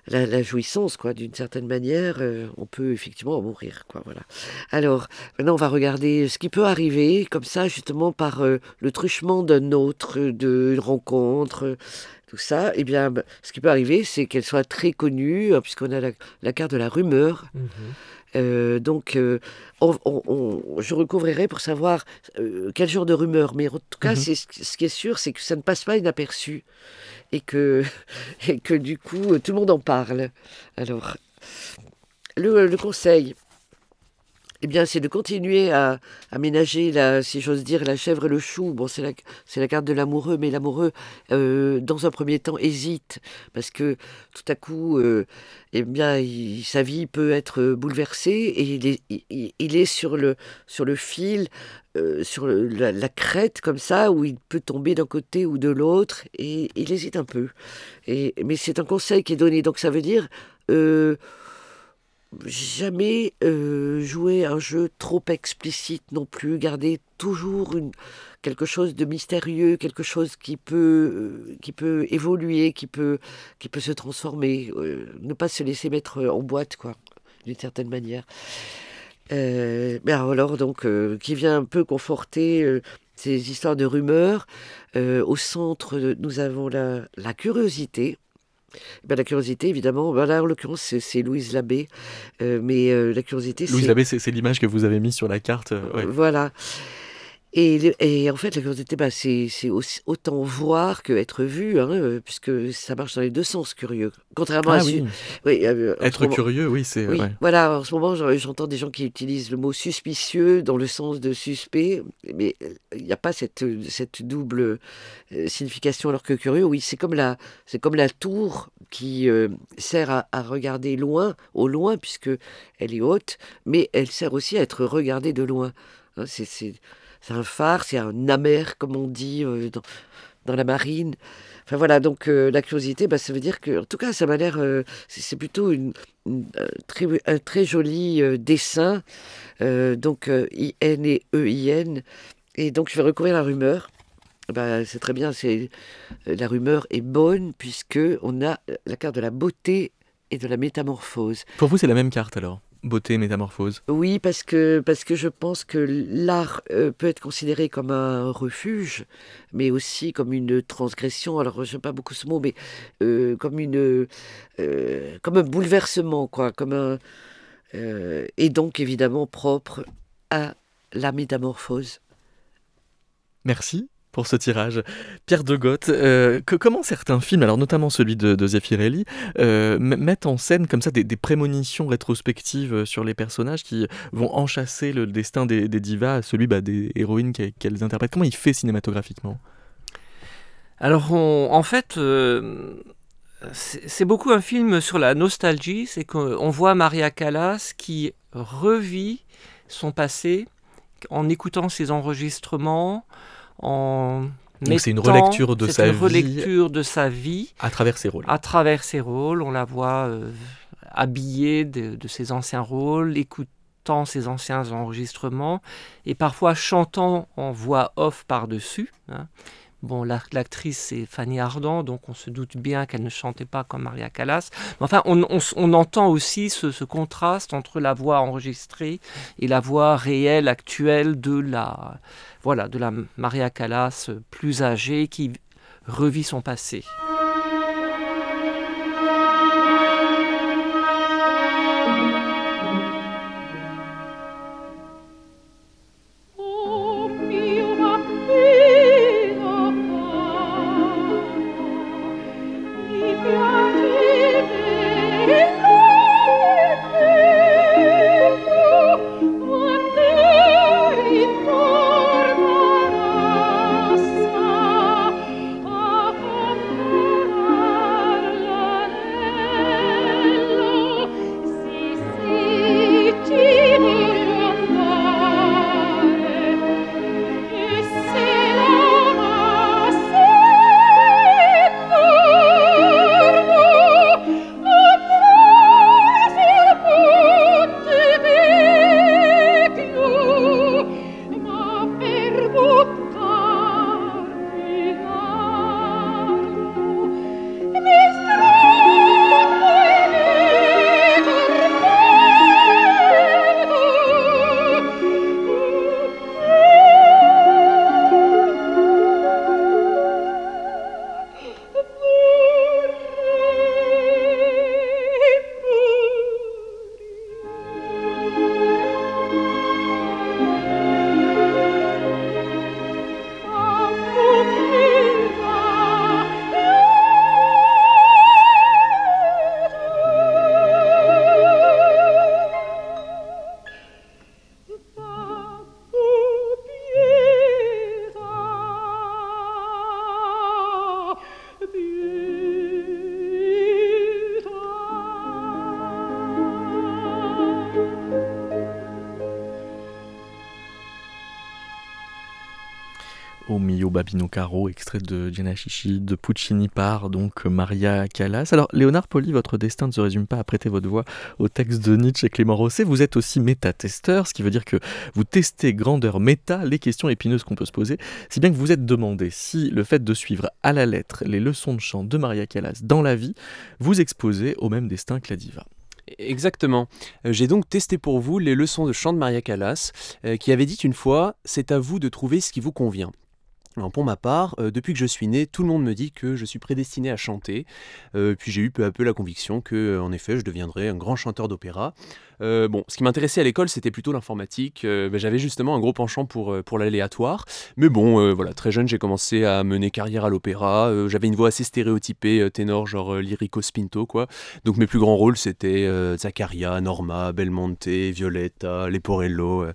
la, jouissance, quoi, d'une certaine manière, euh, on peut effectivement en mourir, quoi, voilà. Alors, maintenant, on va regarder ce qui peut arriver, comme ça, justement, par le truchement d'un autre, d'une rencontre, tout ça. Eh bien, bah, ce qui peut arriver, c'est qu'elle soit très connue, hein, puisqu'on a la, la carte de la rumeur. Euh, donc, euh, on- on- on- je recouvrirai pour savoir euh, quel genre de rumeur. Mais en tout cas, Mhm. c'est ce qui est sûr, c'est que ça ne passe pas inaperçu. Et que, et que du coup, tout le monde en parle. Alors, le, le conseil, eh bien, c'est de continuer à aménager, la, si j'ose dire, la chèvre et le chou. Bon, c'est la, c'est carte de l'amoureux, mais l'amoureux, euh, dans un premier temps, hésite. Parce que tout à coup, euh, eh bien, sa vie peut être euh, bouleversée et il est, sur, le, sur le fil, sur la, la crête comme ça, où il peut tomber d'un côté ou de l'autre et il hésite un peu. Et, mais c'est un conseil qui est donné, donc ça veut dire jamais euh, jouer un jeu trop explicite non plus, garder toujours quelque chose de mystérieux, quelque chose qui peut, euh, qui peut évoluer, qui peut, qui peut se transformer, euh, ne pas se laisser mettre en boîte, quoi, d'une certaine manière. Mais alors, donc, qui vient un peu conforter ces histoires de rumeurs. Au centre, nous avons la curiosité. Eh Ben, la curiosité, évidemment, ben là, en l'occurrence, c'est- Louise Labbé. Euh, mais euh, la curiosité, Louise. Labbé, c'est l'image que vous avez mise sur la carte. euh, ouais. Voilà. Et, en fait, la curiosité, bah, c'est autant voir que être vu, hein, euh, puisque ça marche dans les deux sens, curieux. Contrairement Ah à... oui, su- oui, euh, être moment- curieux, oui, c'est. oui, ouais. voilà, en ce moment, j'en- j'entends des gens qui utilisent le mot suspicieux dans le sens de suspect, mais euh, il n'y a pas cette, cette double signification, alors que curieux, oui, c'est comme la, c'est comme la tour qui euh, sert à, à regarder loin, au loin, puisque elle est haute, mais elle sert aussi à être regardée de loin. Hein, c'est, c'est, un phare, c'est un amer, comme on dit euh, dans, dans la marine. Enfin voilà, donc euh, la curiosité, bah, ça veut dire que, en tout cas, ça m'a l'air, euh, c'est, plutôt une, très, un très joli dessin, donc I-N et E-I-N. Et donc je vais recouvrir la rumeur. Bah, c'est très bien, c'est, la rumeur est bonne puisque on a la carte de la beauté et de la métamorphose. Pour vous, c'est la même carte alors? Beauté, métamorphose. Oui, parce que, parce que je pense que l'art euh, peut être considéré comme un refuge, mais aussi comme une transgression. Alors, je n'aime pas beaucoup ce mot, mais euh, comme, une, euh, comme un bouleversement, quoi. Comme un, euh, et donc, évidemment, propre à la métamorphose. Merci pour ce tirage. Pierre de Goth, euh, que, comment certains films, alors notamment celui de, de Zeffirelli, euh, mettent en scène comme ça des, prémonitions rétrospectives euh, sur les personnages qui vont enchasser le destin des, divas celui bah, des héroïnes qu'elles interprètent Comment il fait cinématographiquement? Alors, en fait, euh, c'est beaucoup un film sur la nostalgie. C'est qu'on voit Maria Callas qui revit son passé en écoutant ses enregistrements, en Donc c'est une relecture de sa une vie. relecture de sa vie à travers ses rôles. À travers ses rôles, on la voit euh, habillée de, de, ses anciens rôles, écoutant ses anciens enregistrements et parfois chantant en voix off par-dessus. Hein. Bon, l'actrice c'est Fanny Ardant, donc on se doute bien qu'elle ne chantait pas comme Maria Callas. Mais enfin, on, entend aussi ce, ce, contraste entre la voix enregistrée et la voix réelle, actuelle de la, voilà, de la Maria Callas plus âgée qui revit son passé. Babino Caro, extrait de Gianna Chichi, de Puccini par donc Maria Callas. Alors Léonard Poli, votre destin ne se résume pas à prêter votre voix au texte de Nietzsche et Clément Rosset, vous êtes aussi méta-testeur, ce qui veut dire que vous testez grandeur méta les questions épineuses qu'on peut se poser, si bien que vous êtes demandé si le fait de suivre à la lettre les leçons de chant de Maria Callas dans la vie vous exposez au même destin que la diva. Exactement. Euh, j'ai donc testé pour vous les leçons de chant de Maria Callas, euh, qui avait dit une fois C'est à vous de trouver ce qui vous convient. Alors pour ma part, euh, depuis que je suis né, tout le monde me dit que je suis prédestiné à chanter. Euh, puis j'ai eu peu à peu la conviction que, euh, en effet, je deviendrais un grand chanteur d'opéra. Bon, ce qui m'intéressait à l'école, c'était plutôt l'informatique. Ben, j'avais justement un gros penchant pour, pour l'aléatoire. Mais bon, voilà, très jeune, j'ai commencé à mener carrière à l'opéra. j'avais une voix assez stéréotypée, ténor, genre Lirico Spinto, quoi. Donc mes plus grands rôles, c'était Zaccaria, Norma, Belmonte, Violetta, Leporello,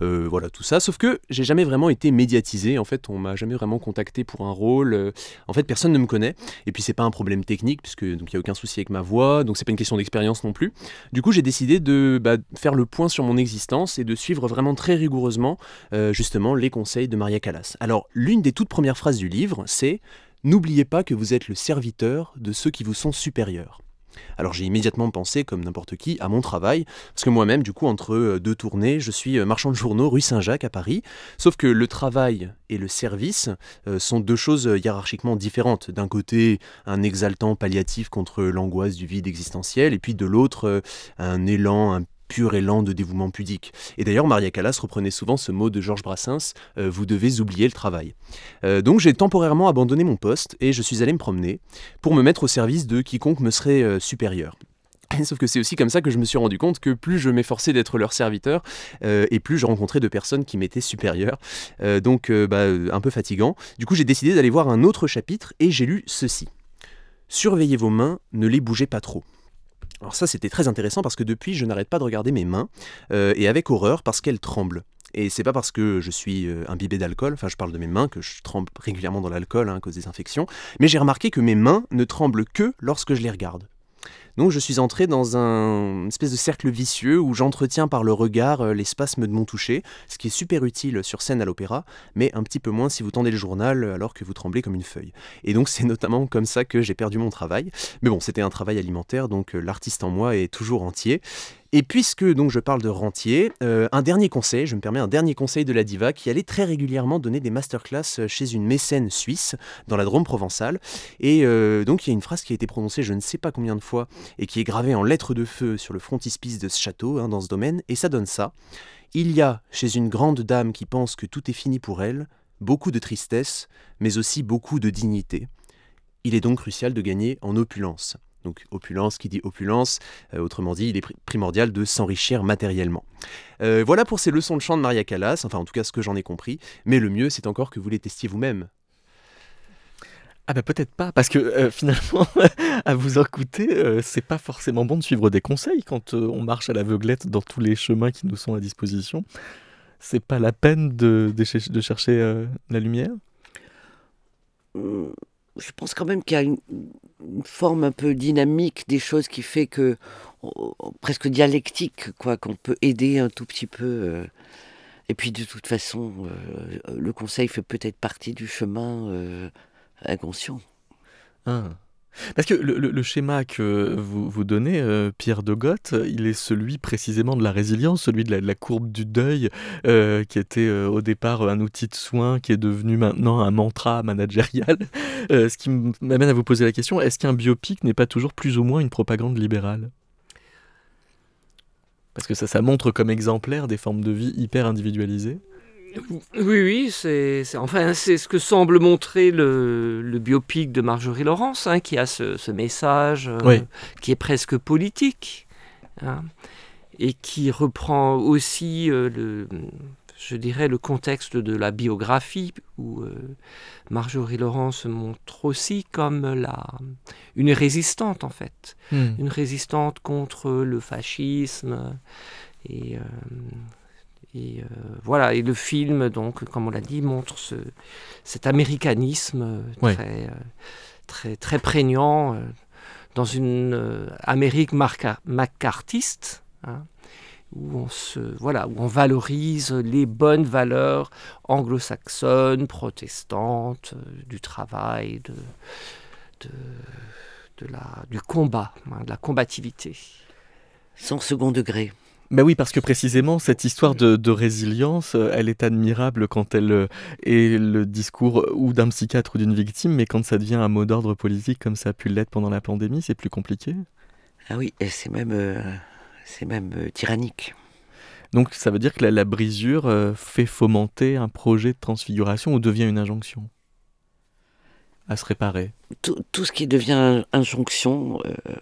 voilà, tout ça. Sauf que j'ai jamais vraiment été médiatisé. En fait, on m'a jamais vraiment contacté pour un rôle. en fait, personne ne me connaît. Et puis, c'est pas un problème technique, puisque il n'y a aucun souci avec ma voix. Donc, c'est pas une question d'expérience non plus. Du coup, j'ai décidé de bah, faire le point sur mon existence et de suivre vraiment très rigoureusement euh, justement les conseils de Maria Callas. Alors l'une des toutes premières phrases du livre, c'est N'oubliez pas que vous êtes le serviteur de ceux qui vous sont supérieurs. Alors j'ai immédiatement pensé, comme n'importe qui, à mon travail, parce que moi-même, du coup, entre euh, deux tournées, je suis euh, marchand de journaux rue Saint-Jacques à Paris, sauf que le travail et le service euh, sont deux choses hiérarchiquement différentes. D'un côté, un exaltant palliatif contre l'angoisse du vide existentiel, et puis de l'autre, un élan, un pur élan de dévouement pudique. Et d'ailleurs, Maria Callas reprenait souvent ce mot de Georges Brassens euh, Vous devez oublier le travail. Euh, donc j'ai temporairement abandonné mon poste et je suis allé me promener pour me mettre au service de quiconque me serait euh, supérieur. Sauf que c'est aussi comme ça que je me suis rendu compte que plus je m'efforçais d'être leur serviteur, et plus je rencontrais de personnes qui m'étaient supérieures. donc bah, un peu fatigant. Du coup j'ai décidé d'aller voir un autre chapitre et j'ai lu ceci. Surveillez vos mains, ne les bougez pas trop. Alors ça c'était très intéressant parce que depuis je n'arrête pas de regarder mes mains euh, et avec horreur parce qu'elles tremblent. Et c'est pas parce que je suis euh, imbibé d'alcool, enfin je parle de mes mains, que je tremble régulièrement dans l'alcool hein, à cause des infections, mais j'ai remarqué que mes mains ne tremblent que lorsque je les regarde. Donc je suis entré dans un espèce de cercle vicieux où j'entretiens par le regard euh, les spasmes de mon toucher, ce qui est super utile sur scène à l'opéra, mais un petit peu moins si vous tendez le journal alors que vous tremblez comme une feuille. Et donc c'est notamment comme ça que j'ai perdu mon travail. Mais bon, c'était un travail alimentaire, donc euh, l'artiste en moi est toujours entier. Et puisque donc je parle de rentier, euh, un dernier conseil, je me permets un dernier conseil de la diva qui allait très régulièrement donner des masterclass euh, chez une mécène suisse dans la Drôme provençale. Et euh, donc il y a une phrase qui a été prononcée je ne sais pas combien de fois et qui est gravée en lettres de feu sur le frontispice de ce château hein, dans ce domaine. Et ça donne ça. Il y a chez une grande dame qui pense que tout est fini pour elle, beaucoup de tristesse, mais aussi beaucoup de dignité. Il est donc crucial de gagner en opulence. Donc opulence qui dit opulence, euh, autrement dit, il est primordial de s'enrichir matériellement. Euh, voilà pour ces leçons de chant de Maria Callas, enfin en tout cas ce que j'en ai compris, mais le mieux c'est encore que vous les testiez vous-même. Ah bah peut-être pas, parce que euh, finalement, à vous écouter, c'est pas forcément bon de suivre des conseils quand on marche à l'aveuglette dans tous les chemins qui nous sont à disposition. C'est pas la peine de, de chercher la lumière? Mmh je pense quand même qu'il y a une, forme un peu dynamique des choses qui fait que presque dialectique quoi qu'on peut aider un tout petit peu euh. et puis de toute façon euh, le conseil fait peut-être partie du chemin euh, inconscient ah. Parce que le, schéma que vous, vous donnez, euh, Pierre de Goth, il est celui précisément de la résilience, celui de la, courbe du deuil, euh, qui était euh, au départ un outil de soin, qui est devenu maintenant un mantra managérial. ce qui m'amène à vous poser la question, est-ce qu'un biopic n'est pas toujours plus ou moins une propagande libérale? Parce que ça, ça montre comme exemplaire des formes de vie hyper individualisées. Oui, oui, c'est enfin, ce que semble montrer le, biopic de Marjorie Laurence, hein, qui a ce, message euh, qui est presque politique, hein, et qui reprend aussi euh, le, je dirais, le contexte de la biographie, où euh, Marjorie Laurence montre aussi comme la, une résistante, en fait, hmm. une résistante contre le fascisme et et euh, voilà, et le film, donc, comme on l'a dit, montre ce, cet américanisme très, euh, très, très prégnant euh, dans une Amérique macartiste, hein, où on se voilà où on valorise les bonnes valeurs anglo-saxonnes, protestantes, du travail, de, de, de, la, du combat, hein, de la combativité. Sans second degré. Ben oui, parce que précisément, cette histoire de, résilience, euh, elle est admirable quand elle euh, est le discours ou d'un psychiatre ou d'une victime, mais quand ça devient un mot d'ordre politique comme ça a pu l'être pendant la pandémie, c'est plus compliqué. Ah oui, c'est même, euh, c'est même tyrannique. Donc ça veut dire que la brisure fait fomenter un projet de transfiguration ou devient une injonction à se réparer tout, tout, ce qui devient injonction. Euh,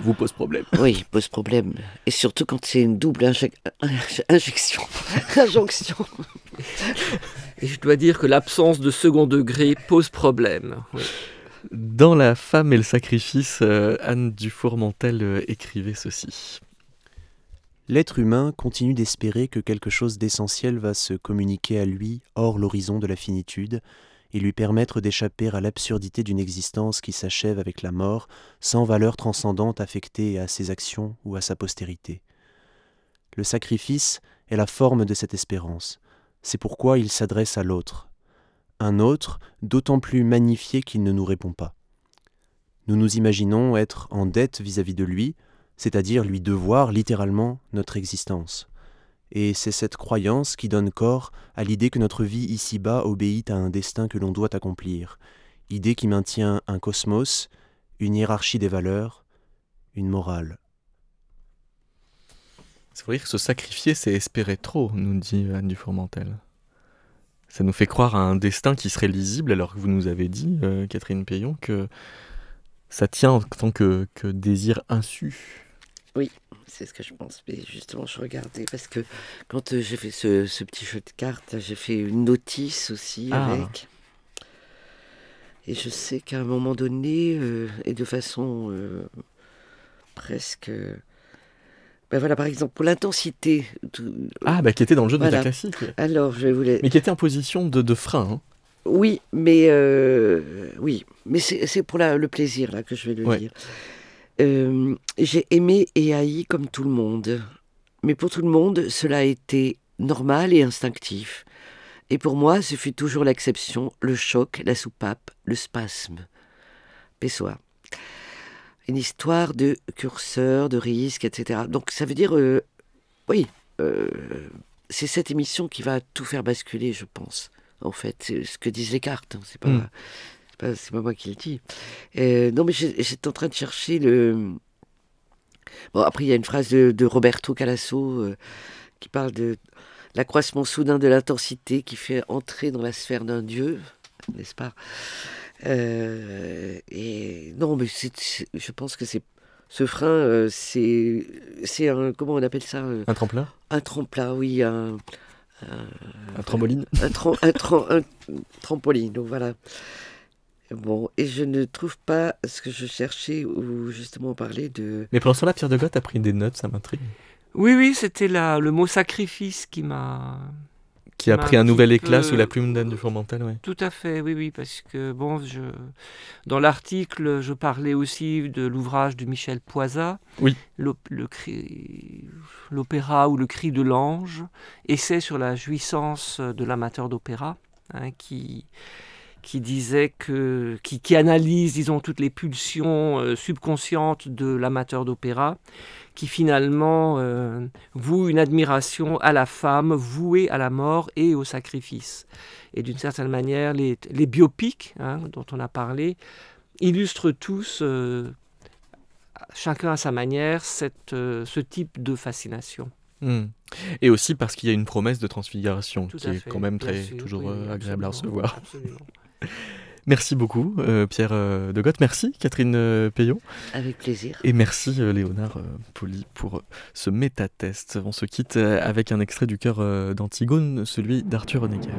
Vous pose problème. Oui, pose problème. Et surtout quand c'est une double injection. injonction. Et je dois dire que l'absence de second degré pose problème. Dans La femme et le sacrifice, euh, Anne Dufour-Mantel euh, écrivait ceci. L'être humain continue d'espérer que quelque chose d'essentiel va se communiquer à lui hors l'horizon de la finitude, et lui permettre d'échapper à l'absurdité d'une existence qui s'achève avec la mort, sans valeur transcendante affectée à ses actions ou à sa postérité. Le sacrifice est la forme de cette espérance, c'est pourquoi il s'adresse à l'autre, un autre d'autant plus magnifié qu'il ne nous répond pas. Nous nous imaginons être en dette vis-à-vis -vis de lui, c'est-à-dire lui devoir littéralement notre existence et c'est cette croyance qui donne corps à l'idée que notre vie ici-bas obéit à un destin que l'on doit accomplir, idée qui maintient un cosmos, une hiérarchie des valeurs, une morale. C'est vrai que se sacrifier, c'est espérer trop, nous dit Anne Dufourmentel. Ça nous fait croire à un destin qui serait lisible, alors que vous nous avez dit, euh, Catherine Payon, que ça tient en tant que désir insu. Oui, c'est ce que je pense. Mais justement, je regardais parce que quand euh, j'ai fait ce, petit jeu de cartes, j'ai fait une notice aussi ah. avec. Et je sais qu'à un moment donné, euh, et de façon euh, presque. Ben voilà, par exemple, pour l'intensité. Ah, bah qui était dans le jeu de la classique. Alors, je voulais. Mais qui était en position de, de frein. Hein. Oui, mais oui, mais c'est pour le plaisir là que je vais le dire. Euh, j'ai aimé et haï comme tout le monde. Mais pour tout le monde, cela a été normal et instinctif. Et pour moi, ce fut toujours l'exception, le choc, la soupape, le spasme. Pessoa. Une histoire de curseur, de risque, etc. Donc ça veut dire, euh, oui, euh, c'est cette émission qui va tout faire basculer, je pense. En fait, c'est ce que disent les cartes. hein. C'est pas, Mm. C'est pas, c'est pas moi qui le dis. Euh, non, mais j'étais en train de chercher le. Bon, après, il y a une phrase de, de Roberto Calasso euh, qui parle de l'accroissement soudain de l'intensité qui fait entrer dans la sphère d'un dieu, n'est-ce pas? Euh, Et non, mais je pense que c'est ce frein, euh, c'est c'est un comment on appelle ça Un tremplin? Un tremplin, oui, un Un trampoline? un, tram- un, tram- un trampoline, donc voilà. Bon, et je ne trouve pas ce que je cherchais où justement on parlait de. Mais pendant ce temps-là, Pierre de Goth a pris des notes, ça m'intrigue. Oui, oui, c'était le mot sacrifice qui m'a. Qui a m'a pris un nouvel éclat peu- sous la plume d'Anne de Fourmental, ouais. Tout à fait, oui, oui, parce que bon, je... dans l'article, je parlais aussi de l'ouvrage de Michel Poisat, Oui. l'op- le cri- l'opéra ou le cri de l'ange, essai sur la jouissance de l'amateur d'opéra, hein, qui qui disait que qui, qui analyse, disons, toutes les pulsions euh, subconscientes de l'amateur d'opéra, qui finalement euh, voue une admiration à la femme vouée à la mort et au sacrifice. Et d'une certaine manière, les, les biopics hein, dont on a parlé illustrent tous, euh, chacun à sa manière, cette, ce type de fascination. Hmm. Et aussi parce qu'il y a une promesse de transfiguration Tout qui est fait, quand même très sûr, toujours oui, agréable à recevoir. absolument. Merci beaucoup euh, Pierre euh, de Goth, merci Catherine euh, Payon Avec plaisir. et merci euh, Léonard euh, Poli pour ce métatest. On se quitte avec un extrait du cœur d'Antigone, celui d'Arthur Honegger.